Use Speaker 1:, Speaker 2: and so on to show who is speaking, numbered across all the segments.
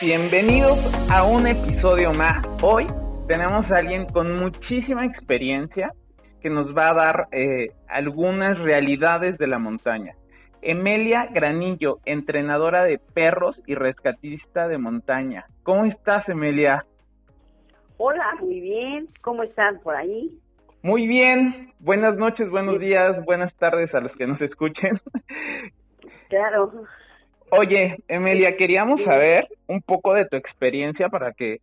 Speaker 1: Bienvenidos a un episodio más. Hoy tenemos a alguien con muchísima experiencia que nos va a dar eh, algunas realidades de la montaña. Emelia Granillo, entrenadora de perros y rescatista de montaña. ¿Cómo estás, Emelia?
Speaker 2: Hola, muy bien. ¿Cómo están por ahí?
Speaker 1: Muy bien. Buenas noches, buenos días, buenas tardes a los que nos escuchen.
Speaker 2: Claro.
Speaker 1: Oye, Emelia, queríamos saber un poco de tu experiencia para que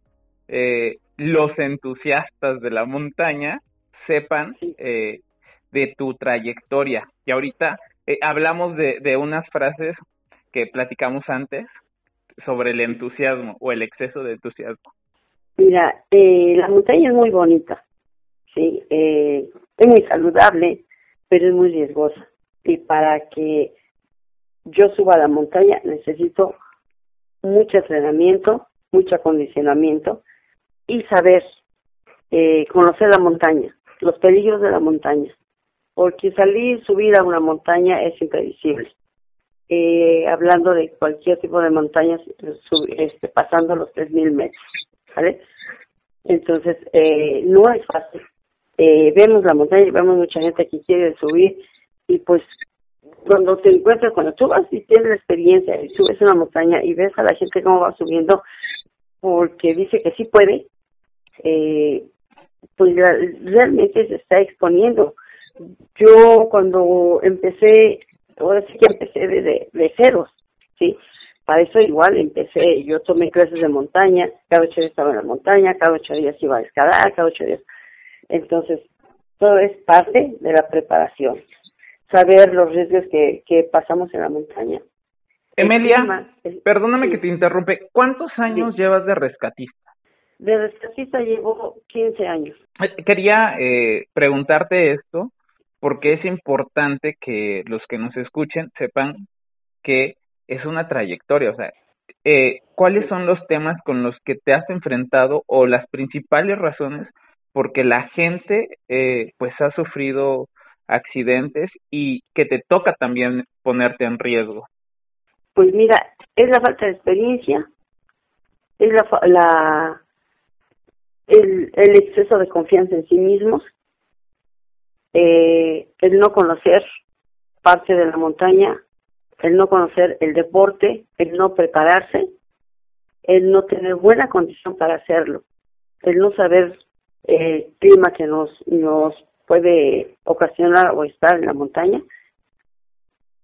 Speaker 1: eh, los entusiastas de la montaña sepan eh, de tu trayectoria. Y ahorita eh, hablamos de, de unas frases que platicamos antes sobre el entusiasmo o el exceso de entusiasmo.
Speaker 2: Mira, eh, la montaña es muy bonita, sí, eh, es muy saludable, pero es muy riesgosa. Y para que yo suba a la montaña necesito mucho entrenamiento, mucho acondicionamiento y saber eh, conocer la montaña, los peligros de la montaña, porque salir, subir a una montaña es imprevisible. Eh, hablando de cualquier tipo de montañas, sub, este, pasando los 3.000 metros, ¿vale? Entonces, eh, no es fácil. Eh, vemos la montaña vemos mucha gente que quiere subir y pues cuando te encuentras, cuando tú vas y tienes la experiencia y subes una montaña y ves a la gente cómo va subiendo porque dice que sí puede, eh, pues realmente se está exponiendo. Yo cuando empecé, ahora sí que empecé de, de, ceros, ¿sí? Para eso igual empecé, yo tomé clases de montaña, cada ocho días estaba en la montaña, cada ocho días iba a escalar, cada ocho días. Entonces, todo es parte de la preparación saber los riesgos que, que pasamos en la montaña.
Speaker 1: Emilia, perdóname que te interrumpe, ¿cuántos años llevas de rescatista?
Speaker 2: De rescatista llevo 15 años.
Speaker 1: Eh, quería eh, preguntarte esto porque es importante que los que nos escuchen sepan que es una trayectoria, o sea, eh, ¿cuáles son los temas con los que te has enfrentado o las principales razones porque la gente eh, pues ha sufrido accidentes y que te toca también ponerte en riesgo?
Speaker 2: Pues mira, es la falta de experiencia, es la, la el, el exceso de confianza en sí mismos, eh, el no conocer parte de la montaña, el no conocer el deporte, el no prepararse, el no tener buena condición para hacerlo, el no saber el clima que nos nos puede ocasionar o estar en la montaña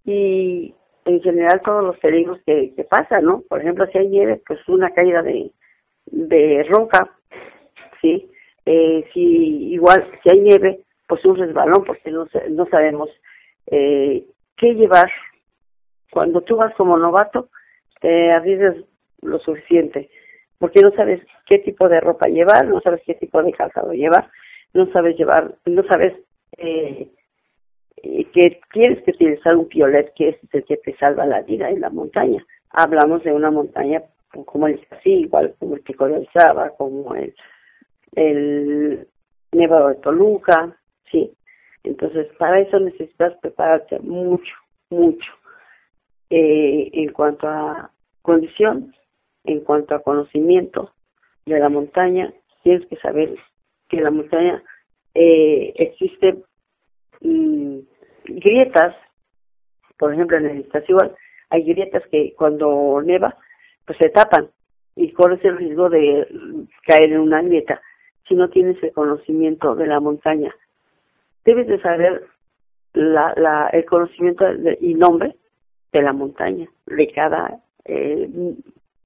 Speaker 2: y en general todos los peligros que, que pasan, ¿no? Por ejemplo, si hay nieve, pues una caída de, de roca, ¿sí? Eh, si igual, si hay nieve, pues un resbalón, porque no, no sabemos eh, qué llevar. Cuando tú vas como novato, te arriesgas lo suficiente, porque no sabes qué tipo de ropa llevar, no sabes qué tipo de calzado llevar, no sabes llevar, no sabes eh, que tienes que utilizar un piolet que es el que te salva la vida en la montaña. Hablamos de una montaña como el así, igual como el Pico de Alzaba, como el, el Nevado de Toluca, sí. Entonces, para eso necesitas prepararte mucho, mucho. Eh, en cuanto a condición, en cuanto a conocimiento de la montaña, tienes que saber que la montaña eh, existen mm, grietas, por ejemplo en el igual, hay grietas que cuando neva pues se tapan y corres el riesgo de caer en una grieta si no tienes el conocimiento de la montaña. Debes de saber la, la, el conocimiento y nombre de la montaña, de cada eh,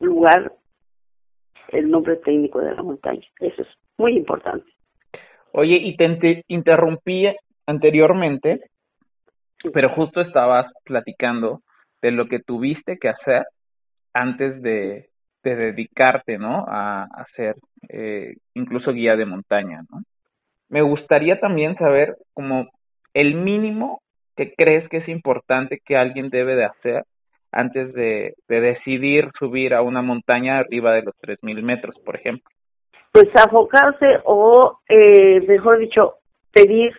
Speaker 2: lugar, el nombre técnico de la montaña. Eso es muy importante.
Speaker 1: Oye, y te interrumpí anteriormente, pero justo estabas platicando de lo que tuviste que hacer antes de, de dedicarte, ¿no? A, ser eh, incluso guía de montaña, ¿no? Me gustaría también saber como el mínimo que crees que es importante que alguien debe de hacer antes de, de decidir subir a una montaña arriba de los 3.000 metros, por ejemplo
Speaker 2: pues afocarse o, eh, mejor dicho, pedir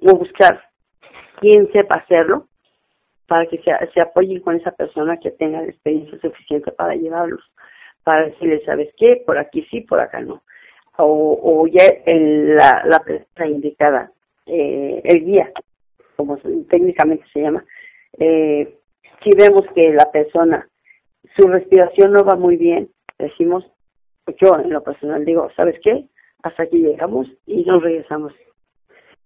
Speaker 2: o buscar quien sepa hacerlo para que se, se apoyen con esa persona que tenga la experiencia suficiente para llevarlos. para decirle, ¿sabes qué? Por aquí sí, por acá no. O, ya en la, la persona indicada, eh, el guía, como técnicamente se llama, eh, si vemos que la persona, su respiración no va muy bien, decimos, yo en lo personal digo, ¿sabes qué? Hasta aquí llegamos y nos regresamos.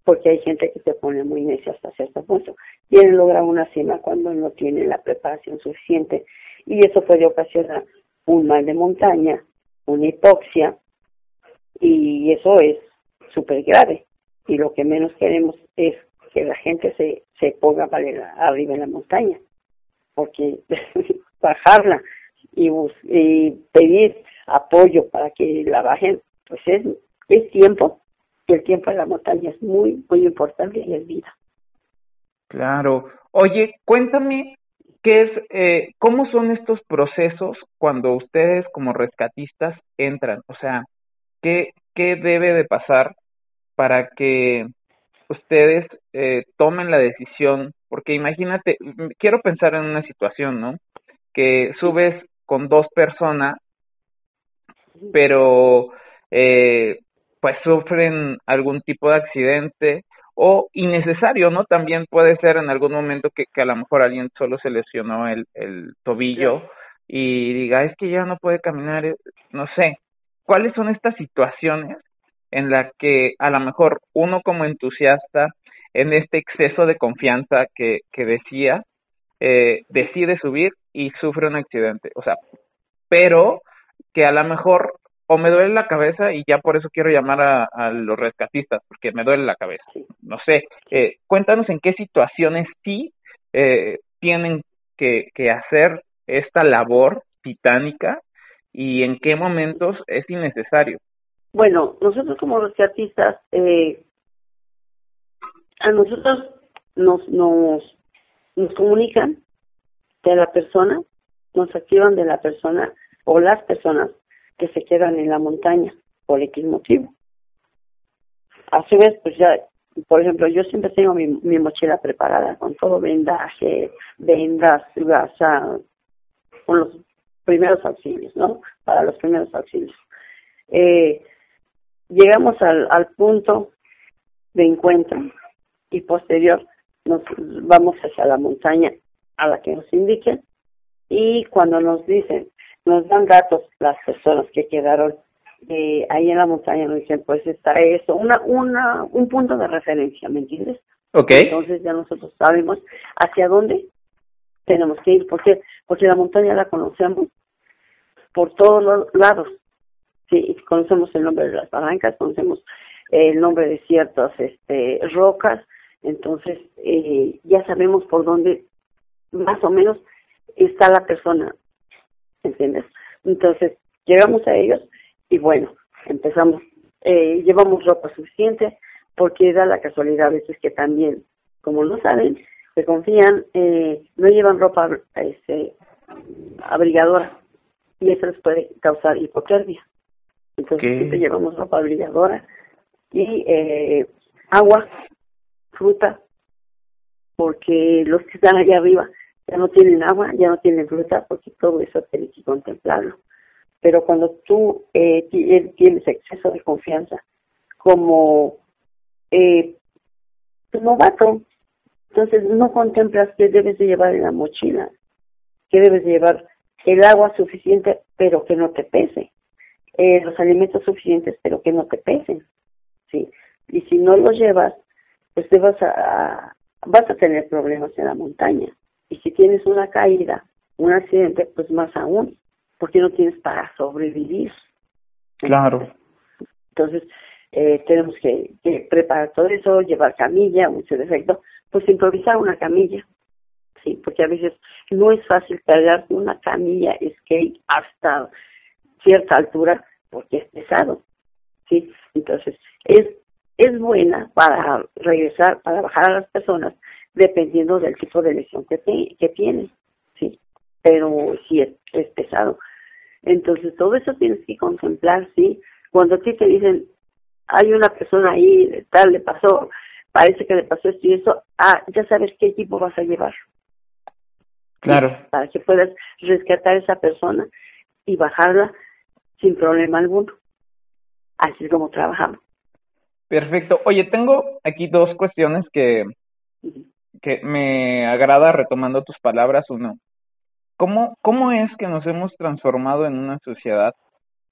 Speaker 2: Porque hay gente que se pone muy necia hasta cierto punto. Quiere lograr una cima cuando no tiene la preparación suficiente y eso puede ocasionar un mal de montaña, una hipoxia y eso es súper grave. Y lo que menos queremos es que la gente se, se ponga arriba en la montaña, porque bajarla y pedir apoyo para que la bajen, pues es, es tiempo, y el tiempo en la montaña es muy, muy importante y es vida.
Speaker 1: Claro. Oye, cuéntame qué es, eh, cómo son estos procesos cuando ustedes como rescatistas entran, o sea, qué, qué debe de pasar para que ustedes eh, tomen la decisión, porque imagínate, quiero pensar en una situación, ¿no? Que subes con dos personas pero eh, pues sufren algún tipo de accidente o innecesario, ¿no? También puede ser en algún momento que, que a lo mejor alguien solo se lesionó el, el tobillo y diga, es que ya no puede caminar, eh, no sé. ¿Cuáles son estas situaciones en las que a lo mejor uno como entusiasta, en este exceso de confianza que, que decía, eh, decide subir y sufre un accidente? O sea, pero que a lo mejor o me duele la cabeza y ya por eso quiero llamar a, los rescatistas, porque me duele la cabeza. No sé, eh, cuéntanos en qué situaciones sí eh, tienen que, que hacer esta labor titánica y en qué momentos es innecesario.
Speaker 2: Bueno, nosotros como rescatistas, eh, a nosotros nos, nos, nos comunican de la persona, nos activan de la persona o las personas que se quedan en la montaña por X motivo. A su vez, pues ya, por ejemplo, yo siempre tengo mi, mochila preparada con todo vendaje, vendas, gasa, con los primeros auxilios, ¿no? Para los primeros auxilios. Eh, llegamos al punto de encuentro y posterior nos vamos hacia la montaña a la que nos indiquen y cuando nos dicen nos dan datos las personas que quedaron eh, ahí en la montaña, nos dicen, pues está eso, una, una, un punto de referencia, ¿me entiendes?
Speaker 1: Okay.
Speaker 2: Entonces ya nosotros sabemos hacia dónde tenemos que ir, porque porque la montaña la conocemos por todos los lados. Sí, conocemos el nombre de las barrancas, conocemos el nombre de ciertas este, rocas, entonces eh, ya sabemos por dónde más o menos está la persona ¿entiendes? Entonces, llegamos a ellos y bueno, empezamos, eh, llevamos ropa suficiente porque da la casualidad a veces que también, como no saben, se confían, eh, no llevan ropa este, abrigadora y eso les puede causar hipotermia. Entonces, siempre llevamos ropa abrigadora y eh, agua, fruta, porque los que están allá arriba ya no tienen agua, ya no tienen fruta, porque todo eso tienes que contemplarlo. Pero cuando tú eh, eh, tienes exceso de confianza, como eh, novato, entonces no contemplas que debes de llevar en la mochila, que debes de llevar el agua suficiente, pero que no te pese, eh, los alimentos suficientes, pero que no te pesen, sí. Y si no los llevas, pues te vas a vas a tener problemas en la montaña. Y si tienes una caída, un accidente, pues más aún, porque no tienes para sobrevivir.
Speaker 1: Claro.
Speaker 2: Entonces, eh, tenemos que, preparar todo eso, llevar camilla, mucho defecto, pues improvisar una camilla, sí, porque a veces no es fácil cargar una camilla skate hasta cierta altura porque es pesado, sí, entonces es es buena para regresar, para bajar a las personas, dependiendo del tipo de lesión que, que tiene, sí, pero sí es, es pesado. Entonces, todo eso tienes que contemplar, sí. Cuando a ti te dicen, hay una persona ahí, tal, le pasó, parece que le pasó esto y eso, ah, ya sabes qué equipo vas a llevar.
Speaker 1: Claro.
Speaker 2: Para que puedas rescatar a esa persona y bajarla sin problema alguno. Así es como trabajamos.
Speaker 1: Perfecto. Oye, tengo aquí dos cuestiones que, que me agrada retomando tus palabras. Uno, ¿cómo, ¿cómo es que nos hemos transformado en una sociedad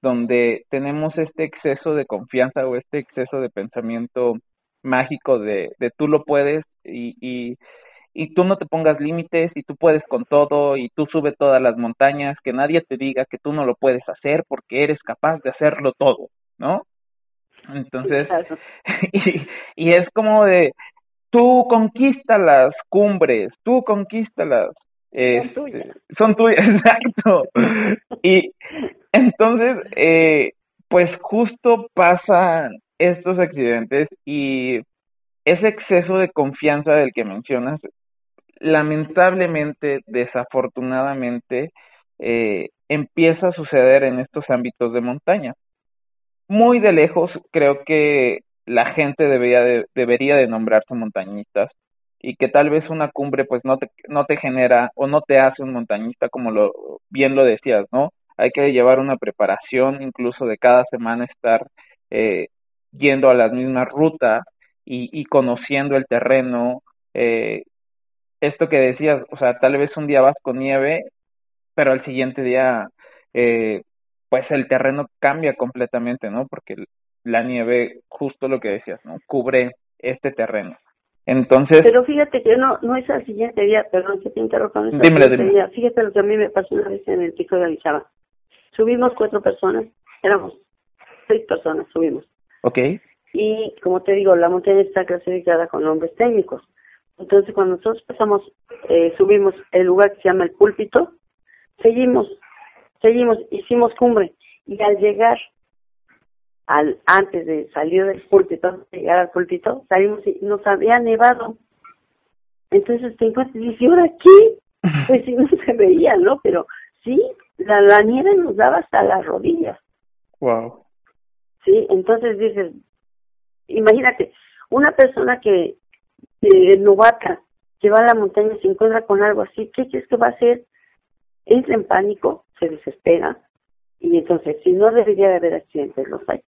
Speaker 1: donde tenemos este exceso de confianza o este exceso de pensamiento mágico de, de tú lo puedes y, y, y tú no te pongas límites y tú puedes con todo y tú sube todas las montañas, que nadie te diga que tú no lo puedes hacer porque eres capaz de hacerlo todo, ¿no? Entonces, y, y es como de, tú conquista las cumbres, tú conquista las...
Speaker 2: son tuyas.
Speaker 1: Son tuyas, exacto. y entonces, eh, pues justo pasan estos accidentes y ese exceso de confianza del que mencionas, lamentablemente, desafortunadamente, eh, empieza a suceder en estos ámbitos de montaña. Muy de lejos, creo que la gente debería de, debería de nombrarse montañistas y que tal vez una cumbre pues no te, no te genera o no te hace un montañista como lo bien lo decías, ¿no? Hay que llevar una preparación incluso de cada semana estar eh, yendo a la misma ruta y, y conociendo el terreno. Eh, esto que decías, o sea, tal vez un día vas con nieve, pero al siguiente día, eh, pues el terreno cambia completamente, ¿no? Porque la nieve, justo lo que decías, ¿no? Cubre este terreno. Entonces.
Speaker 2: Pero fíjate que no, no es al siguiente día, perdón que te interrumpa, no
Speaker 1: Dímelo,
Speaker 2: siguiente
Speaker 1: dímelo.
Speaker 2: día. Fíjate lo que a mí me pasó una vez en el pico de Arizaba. Subimos cuatro personas, éramos seis personas, subimos.
Speaker 1: Ok,
Speaker 2: Y como te digo, la montaña está clasificada con nombres técnicos. Entonces, cuando nosotros pasamos, eh, subimos el lugar que se llama el púlpito, seguimos, seguimos, hicimos cumbre. Y al llegar, al antes de salir del púlpito, antes de llegar al púlpito, salimos y nos había nevado. Entonces te encuentras y dices, ¿y ahora qué? Pues sí, no se veía, ¿no? Pero sí, la, la nieve nos daba hasta las rodillas.
Speaker 1: wow.
Speaker 2: ¿sí? Entonces dices, imagínate, una persona que, que novata, que va a la montaña y se encuentra con algo así, ¿qué crees que va a hacer? Entra en pánico, se desespera, y entonces, si no debería de haber accidentes, los hay.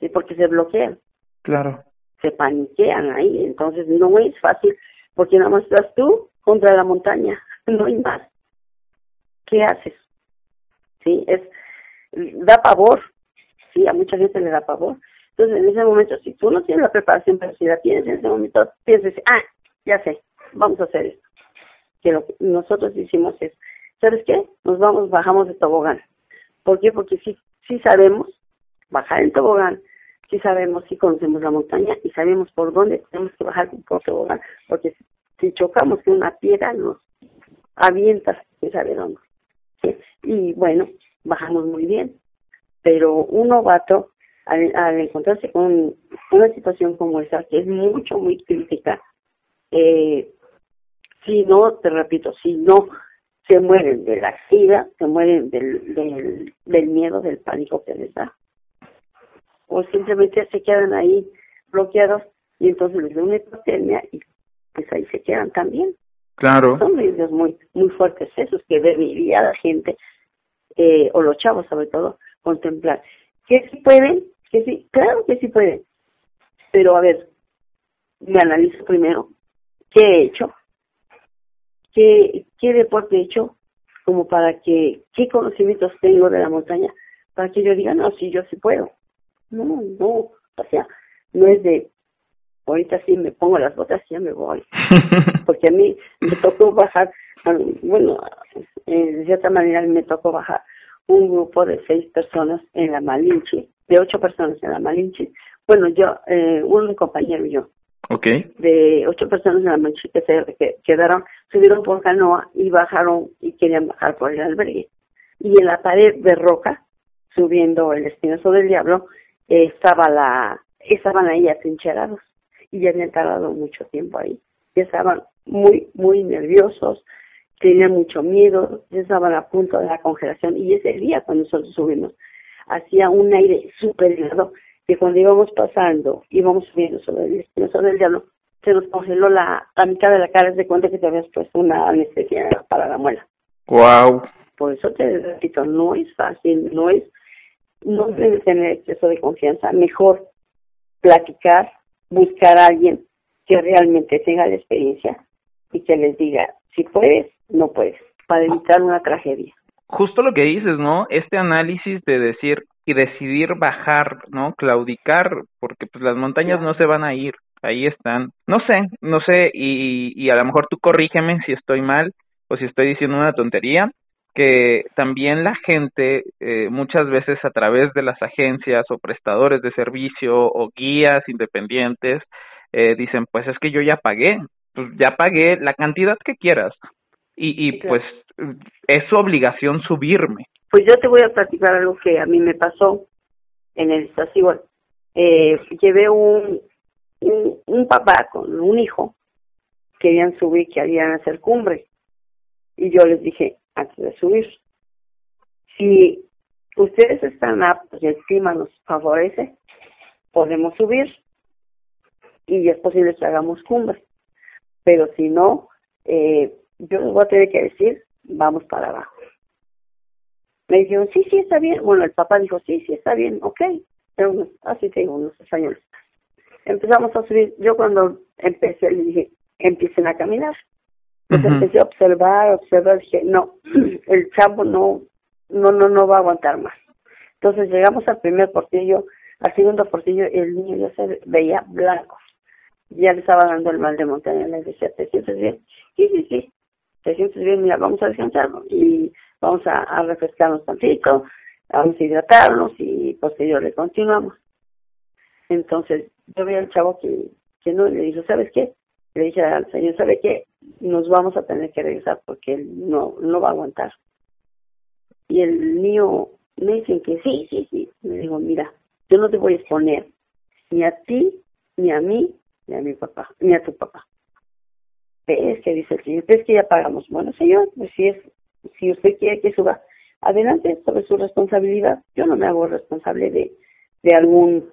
Speaker 2: Sí, porque se bloquean,
Speaker 1: Claro.
Speaker 2: se paniquean ahí, entonces no es fácil, porque nada más estás tú contra la montaña, no hay más. ¿Qué haces? Sí, es, da pavor, sí, a mucha gente le da pavor. Entonces, en ese momento, si tú no tienes la preparación, pero si la tienes en ese momento, piensas, ah, ya sé, vamos a hacer esto. Que lo que nosotros hicimos es, ¿sabes qué? Nos vamos, bajamos de tobogán. ¿Por qué? Porque sí, sí sabemos bajar en tobogán, sí sabemos, sí conocemos la montaña y sabemos por dónde tenemos que bajar por tobogán, porque si, chocamos con una piedra nos avienta, quién sabe dónde. Y bueno, bajamos muy bien, pero un novato al, al encontrarse con una situación como esa, que es mucho, muy crítica, eh, si no, te repito, si no se mueren de la sida, se mueren del, del, del miedo, del pánico que les da. O simplemente se quedan ahí bloqueados y entonces les da una hipotermia y pues ahí se quedan también.
Speaker 1: Claro.
Speaker 2: Son riesgos muy muy fuertes esos que debería la gente, eh, o los chavos sobre todo, contemplar. Que sí pueden, que sí, claro que sí pueden. Pero a ver, me analizo primero qué he hecho, qué, qué deporte he hecho, como para que, qué conocimientos tengo de la montaña, para que yo diga, no, sí, yo sí puedo. No, no, o sea, no es de, ahorita sí me pongo las botas y ya me voy. Porque a mí me tocó bajar, bueno, eh, de cierta manera me tocó bajar un grupo de seis personas en la Malinche, de ocho personas en la Malinche. Bueno, yo, eh, un compañero y yo,
Speaker 1: ok,
Speaker 2: de ocho personas en la Malinche que se que quedaron, subieron por canoa y bajaron y querían bajar por el albergue. Y en la pared de roca, subiendo el espinazo del diablo, estaba la, estaban ahí atrincherados y ya habían tardado mucho tiempo ahí. Ya estaban muy, muy nerviosos, tenían mucho miedo, ya estaban a punto de la congelación y ese día cuando nosotros subimos hacía un aire súper helado que cuando íbamos pasando, íbamos subiendo sobre el espinazo del diablo, se nos congeló la, la mitad de la cara, de cuenta que te habías puesto una anestesia para la muela.
Speaker 1: wow.
Speaker 2: Por eso te repito, no es fácil, no es, no debes tener exceso de confianza. Mejor platicar, buscar a alguien que realmente tenga la experiencia y que les diga si puedes, no puedes, para evitar una tragedia.
Speaker 1: Justo lo que dices, ¿no? Este análisis de decir y decidir bajar, ¿no? Claudicar, porque pues las montañas no se van a ir, ahí están. No sé, no sé, y, y a lo mejor tú corrígeme si estoy mal o si estoy diciendo una tontería, que también la gente eh, muchas veces a través de las agencias o prestadores de servicio o guías independientes eh, dicen pues es que yo ya pagué pues ya pagué la cantidad que quieras y, y pues es su obligación subirme.
Speaker 2: Pues yo te voy a platicar algo que a mí me pasó en el estación. Eh, llevé un, un un papá con un hijo querían subir querían hacer cumbre. Y yo les dije antes de subir. Si ustedes están aptos y el clima nos favorece, podemos subir y es posible que hagamos cumbre. Pero si no, eh, yo les voy a tener que decir, vamos para abajo. Me dijeron, sí, sí, está bien. Bueno, el papá dijo, sí, sí, está bien, ok. Pero así te digo, unos españoles. Empezamos a subir. Yo cuando empecé, le dije, empiecen a caminar. Pues empecé a observar, observar, dije, no, el chavo no, no, no, no va a aguantar más. Entonces llegamos al primer portillo, al segundo portillo, el niño ya se veía blanco. Ya le estaba dando el mal de montaña, le decía, ¿te sientes bien? Sí, sí, sí, te sientes bien, mira, vamos a descansar y vamos a, a refrescarnos tantito, vamos a hidratarnos y posterior le continuamos. Entonces, yo vi al chavo que, que no, le dijo, ¿sabes qué? Le dije al señor, ¿sabe qué? nos vamos a tener que regresar porque él no, no va a aguantar. Y el niño me dice que sí, sí, sí. Me digo, mira, yo no te voy a exponer ni a ti, ni a mí, ni a mi papá, ni a tu papá. ¿Ves que dice el señor? ¿Ves que ya pagamos? Bueno, señor, pues si es, si usted quiere que suba, adelante sobre su responsabilidad. Yo no me hago responsable de, de algún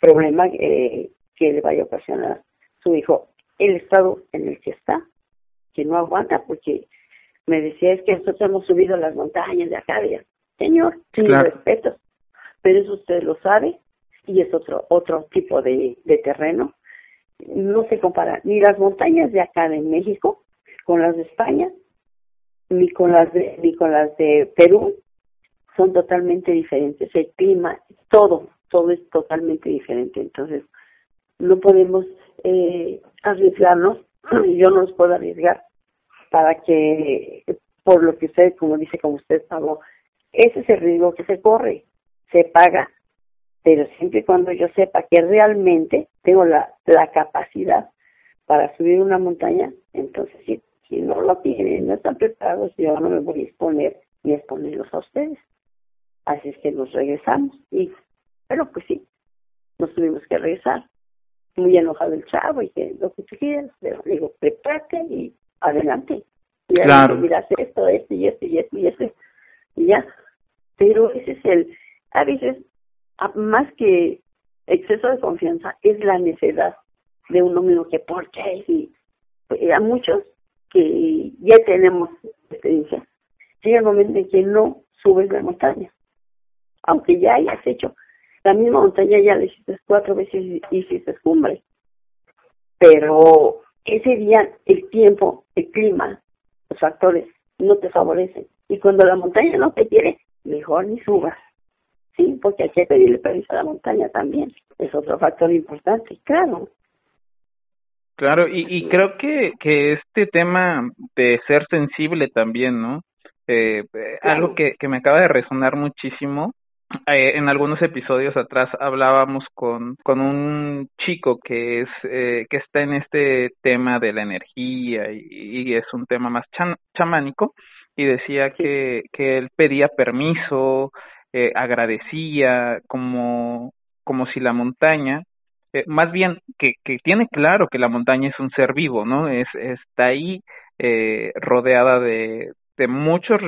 Speaker 2: problema eh, que le vaya a ocasionar su hijo el estado en el que está, que no aguanta, porque me decía, es que nosotros hemos subido las montañas de Acadia. Señor, sin respeto, pero eso usted lo sabe y es otro otro tipo de, de terreno. No se compara ni las montañas de acá de México con las de España, ni con las de, ni con las de Perú, son totalmente diferentes. El clima, todo, todo es totalmente diferente. Entonces, no podemos eh, arriesgarnos, yo no los puedo arriesgar para que, por lo que usted, como dice, como usted pagó, ese es el riesgo que se corre, se paga, pero siempre y cuando yo sepa que realmente tengo la, la capacidad para subir una montaña, entonces si, si no lo tienen, no están preparados, yo no me voy a exponer ni exponerlos a ustedes. Así es que nos regresamos. Y, pero pues sí, nos tuvimos que regresar muy enojado el chavo y que lo que tú quieras, pero le digo, prepárate y adelante. Y
Speaker 1: claro.
Speaker 2: miras esto, esto y esto y esto y esto y ya. Pero ese es el, a veces, más que exceso de confianza, es la necesidad de uno mismo que por qué y pues, a muchos que ya tenemos experiencia, llega el momento en que no subes la montaña, aunque ya hayas hecho la misma montaña ya la hiciste cuatro veces y hiciste cumbre. Pero ese día, el tiempo, el clima, los factores no te favorecen. Y cuando la montaña no te quiere, mejor ni subas. Sí, porque hay que pedirle permiso a la montaña también. Es otro factor importante, claro.
Speaker 1: Claro, y, y creo que, que este tema de ser sensible también, ¿no? Eh, eh Algo que, que me acaba de resonar muchísimo eh, en algunos episodios atrás hablábamos con, con un chico que es eh, que está en este tema de la energía y, es un tema más chamánico y decía que, que él pedía permiso, eh, agradecía como, como si la montaña, eh, más bien que, que tiene claro que la montaña es un ser vivo, ¿no? Es, está ahí eh, rodeada de, de muchos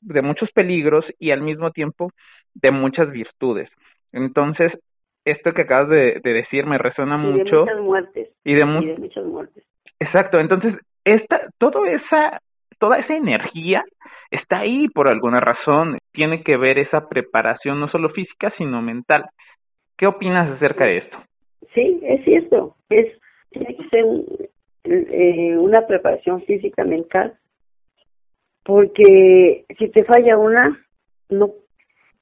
Speaker 1: de muchos peligros y al mismo tiempo de muchas virtudes. Entonces, esto que acabas de, decir me resuena mucho.
Speaker 2: De muchas muertes.
Speaker 1: Y de, muchas muertes. Exacto, entonces, esta, todo esa, toda esa energía está ahí por alguna razón. Tiene que ver esa preparación no solo física, sino mental. ¿Qué opinas acerca de esto?
Speaker 2: Sí, es cierto. Es, tiene que ser eh, una preparación física, mental, porque si te falla una, no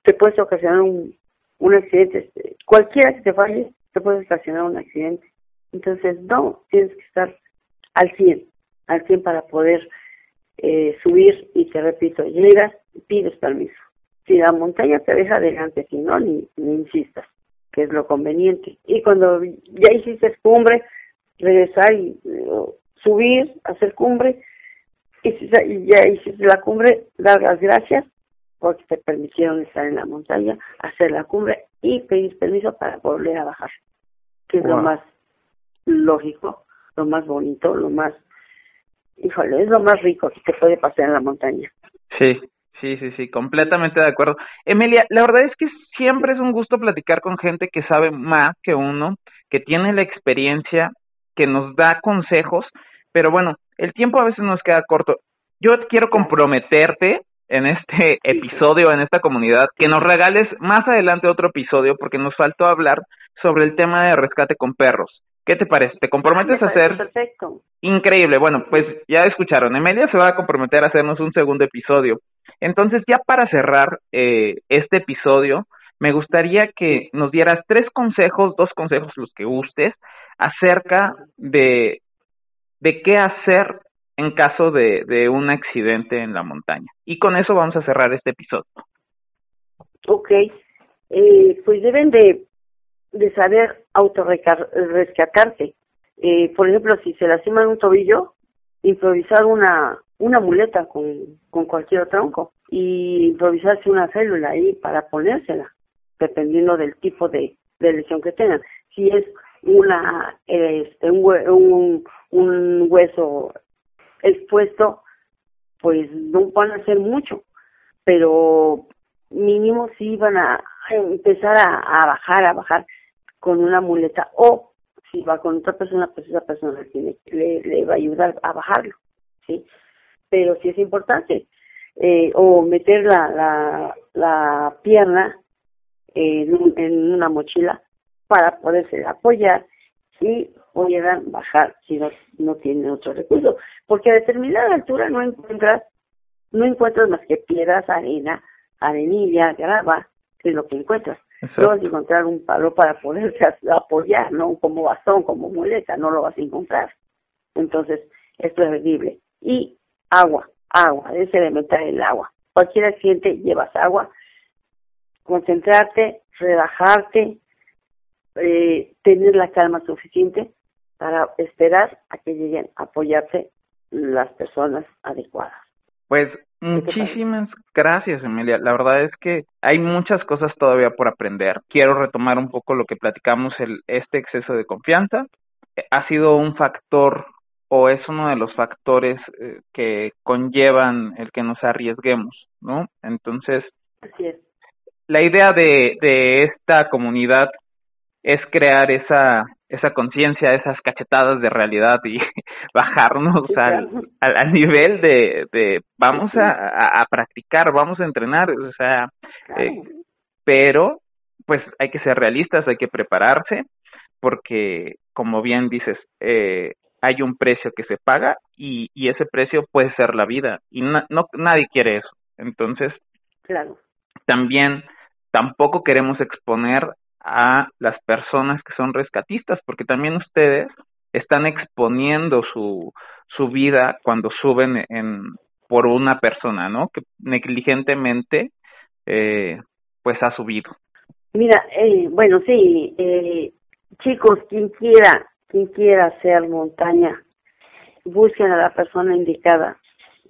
Speaker 2: te puedes ocasionar un, un accidente. Cualquiera que te falle, te puede ocasionar un accidente. Entonces, no, tienes que estar al 100, al 100 para poder eh, subir y te repito, llegas y pides permiso. Si la montaña te deja adelante, si no, ni, ni insistas, que es lo conveniente. Y cuando ya hiciste cumbre, regresar y subir, hacer cumbre, y ya hiciste la cumbre, dar las gracias porque te permitieron estar en la montaña, hacer la cumbre y pedir permiso para volver a bajar, que es lo más lógico, lo más bonito, lo más, híjole, es lo más rico que te puede pasar en la montaña.
Speaker 1: Sí, sí, sí, sí, completamente de acuerdo. Emilia, la verdad es que siempre es un gusto platicar con gente que sabe más que uno, que tiene la experiencia, que nos da consejos, pero bueno, el tiempo a veces nos queda corto. Yo quiero comprometerte en este episodio, en esta comunidad, que nos regales más adelante otro episodio porque nos faltó hablar sobre el tema de rescate con perros. ¿Qué te parece? ¿Te comprometes a hacer?
Speaker 2: Perfecto.
Speaker 1: Increíble. Bueno, pues ya escucharon. Emilia se va a comprometer a hacernos un segundo episodio. Entonces, ya para cerrar eh, este episodio, me gustaría que nos dieras tres consejos, dos consejos los que gustes, acerca de, de qué hacer en caso de, de un accidente en la montaña. Y con eso vamos a cerrar este episodio.
Speaker 2: Ok. Eh, pues deben de de saber autorrescatarse. Eh, por ejemplo, si se lastima un tobillo, improvisar una, una muleta con, con cualquier tronco y improvisarse una célula ahí para ponérsela, dependiendo del tipo de, de lesión que tengan. Si es una este, un, un, un hueso expuesto, pues no van a hacer mucho, pero mínimo sí van a empezar a, bajar, a bajar con una muleta o si va con otra persona, pues esa persona tiene, le, le va a ayudar a bajarlo, ¿sí? Pero sí es importante, eh, o meter la, la, la pierna en, en una mochila para poderse apoyar y puedan bajar si no, no tienen otro recurso. Porque a determinada altura no encuentras, no encuentras más que piedras, arena, arenilla, grava, que es lo que encuentras. No vas a encontrar un palo para poderse apoyar, ¿no? Como bastón, como muleta, no lo vas a encontrar. Entonces, es preferible. Y agua, agua, es elemental el agua. Cualquier accidente llevas agua. Concentrarte, relajarte, eh, tener la calma suficiente para esperar a que lleguen a apoyarse las personas adecuadas.
Speaker 1: Pues muchísimas gracias, Emilia. La verdad es que hay muchas cosas todavía por aprender. Quiero retomar un poco lo que platicamos, el, este exceso de confianza. Eh, ha sido un factor o es uno de los factores eh, que conllevan el que nos arriesguemos, ¿no? Entonces, la idea de, de esta comunidad es crear esa esa conciencia, esas cachetadas de realidad y bajarnos al, al, nivel de, de vamos a, a, practicar, vamos a entrenar, o sea, eh, pero pues hay que ser realistas, hay que prepararse, porque como bien dices, eh, hay un precio que se paga y, y ese precio puede ser la vida y no, nadie quiere eso. Entonces,
Speaker 2: claro.
Speaker 1: también tampoco queremos exponer a las personas que son rescatistas, porque también ustedes están exponiendo su, su vida cuando suben en por una persona, ¿no? Que negligentemente eh, pues ha subido.
Speaker 2: Mira, eh, bueno, sí, eh, chicos, quien quiera, quien quiera hacer montaña, busquen a la persona indicada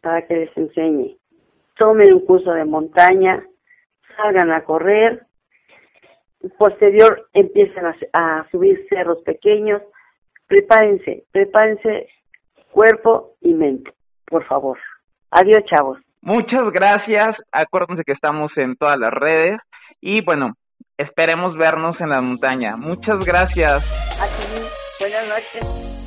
Speaker 2: para que les enseñe. Tomen un curso de montaña, salgan a correr, posterior empiezan a, a subir cerros pequeños. Prepárense, prepárense cuerpo y mente, por favor. Adiós, chavos.
Speaker 1: Muchas gracias. Acuérdense que estamos en todas las redes y bueno, esperemos vernos en la montaña. Muchas gracias.
Speaker 2: A ti. Buenas noches.